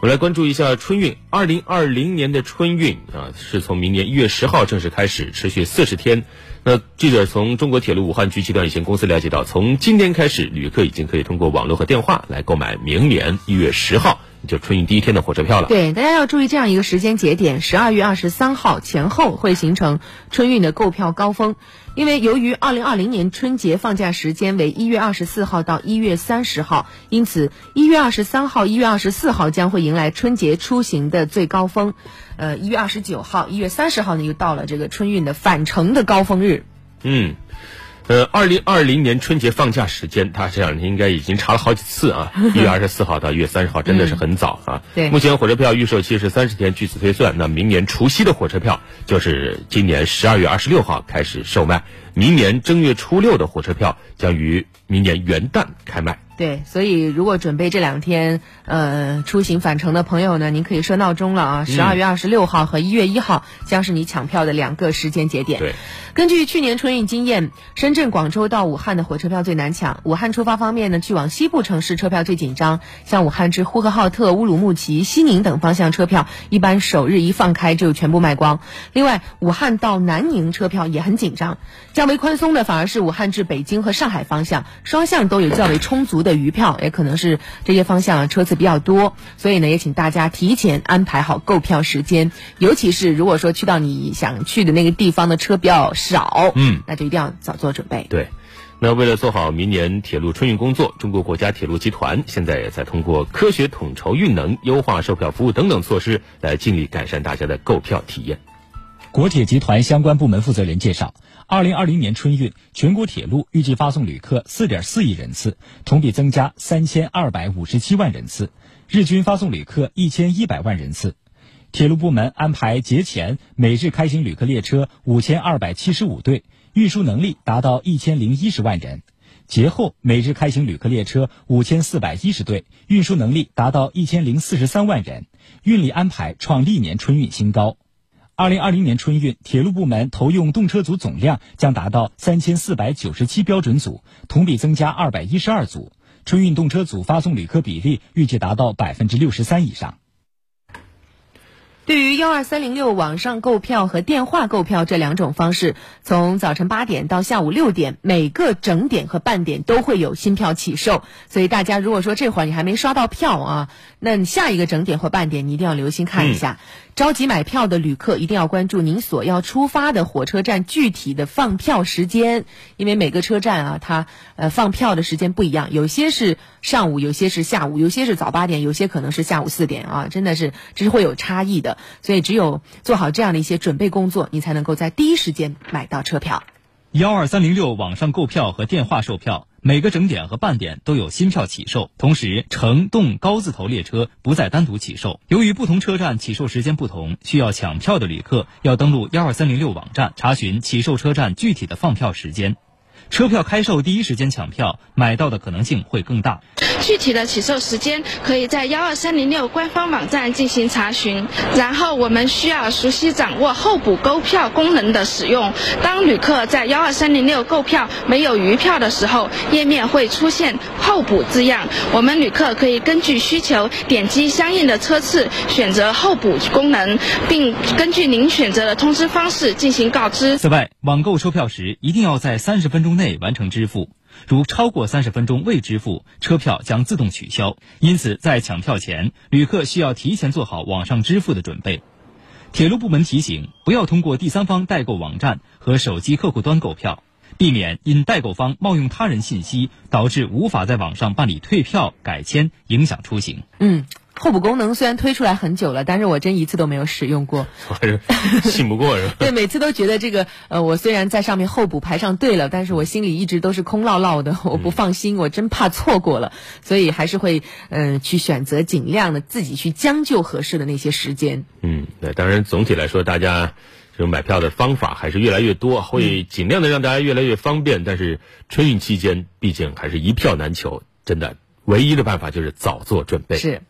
我们来关注一下春运。二零二零年的春运啊，是从明年一月十号正式开始，持续四十天。那记者从中国铁路武汉局集团有限公司了解到，从今天开始，旅客已经可以通过网络和电话来购买明年一月十号就春运第一天的火车票了。对，大家要注意这样一个时间节点：十二月二十三号前后会形成春运的购票高峰。因为由于二零二零年春节放假时间为一月二十四号到一月三十号，因此一月二十三号、一月二十四号将会迎来春节出行的最高峰。呃，一月二十九号、一月三十号呢，又到了这个春运的返程的高峰日。嗯。呃，二零二零年春节放假时间，他这两天应该已经查了好几次啊。一月二十四号到一月三十号，真的是很早啊。对，目前火车票预售期是三十天，据此推算，那明年除夕的火车票就是今年十二月二十六号开始售卖，明年正月初六的火车票将于明年元旦开卖。对，所以如果准备这两天呃出行返程的朋友呢，您可以设闹钟了啊。十二月二十六号和一月一号将是你抢票的两个时间节点。对，根据去年春运经验，深圳、广州到武汉的火车票最难抢。武汉出发方面呢，去往西部城市车票最紧张，像武汉至呼和浩特、乌鲁木齐、西宁等方向车票，一般首日一放开就全部卖光。另外，武汉到南宁车票也很紧张，较为宽松的反而是武汉至北京和上海方向，双向都有较为充足的。的余票也可能是这些方向车次比较多，所以呢，也请大家提前安排好购票时间。尤其是如果说去到你想去的那个地方的车比较少，嗯，那就一定要早做准备。对，那为了做好明年铁路春运工作，中国国家铁路集团现在也在通过科学统筹运能、优化售票服务等等措施，来尽力改善大家的购票体验。国铁集团相关部门负责人介绍，二零二零年春运，全国铁路预计发送旅客四点四亿人次，同比增加三千二百五十七万人次，日均发送旅客一千一百万人次。铁路部门安排节前每日开行旅客列车五千二百七十五对，运输能力达到一千零一十万人；节后每日开行旅客列车五千四百一十对，运输能力达到一千零四十三万人，运力安排创历年春运新高。二零二零年春运，铁路部门投用动车组总量将达到三千四百九十七标准组，同比增加二百一十二组。春运动车组发送旅客比例预计达到百分之六十三以上。对于幺二三零六网上购票和电话购票这两种方式，从早晨八点到下午六点，每个整点和半点都会有新票起售。所以大家如果说这会儿你还没刷到票啊，那你下一个整点或半点你一定要留心看一下。着急买票的旅客一定要关注您所要出发的火车站具体的放票时间，因为每个车站啊，它呃放票的时间不一样，有些是上午，有些是下午，有些是早八点，有些可能是下午四点啊，真的是这是会有差异的。所以只有做好这样的一些准备工作，你才能够在第一时间买到车票。幺二三零六网上购票和电话售票，每个整点和半点都有新票起售。同时，城动高字头列车不再单独起售。由于不同车站起售时间不同，需要抢票的旅客要登录幺二三零六网站查询起售车站具体的放票时间。车票开售第一时间抢票，买到的可能性会更大。具体的起售时间可以在幺二三零六官方网站进行查询。然后我们需要熟悉掌握候补购票功能的使用。当旅客在幺二三零六购票没有余票的时候，页面会出现候补字样。我们旅客可以根据需求点击相应的车次，选择候补功能，并根据您选择的通知方式进行告知。此外，网购车票时一定要在三十分钟。内完成支付，如超过三十分钟未支付，车票将自动取消。因此，在抢票前，旅客需要提前做好网上支付的准备。铁路部门提醒，不要通过第三方代购网站和手机客户端购票，避免因代购方冒用他人信息，导致无法在网上办理退票、改签，影响出行。嗯。候补功能虽然推出来很久了，但是我真一次都没有使用过，信不过是吧？对，每次都觉得这个呃，我虽然在上面候补排上队了，但是我心里一直都是空落落的，我不放心，我真怕错过了，所以还是会嗯去选择尽量的自己去将就合适的那些时间。嗯，对，当然总体来说，大家这种买票的方法还是越来越多，会尽量的让大家越来越方便。但是春运期间，毕竟还是一票难求，真的，唯一的办法就是早做准备。是。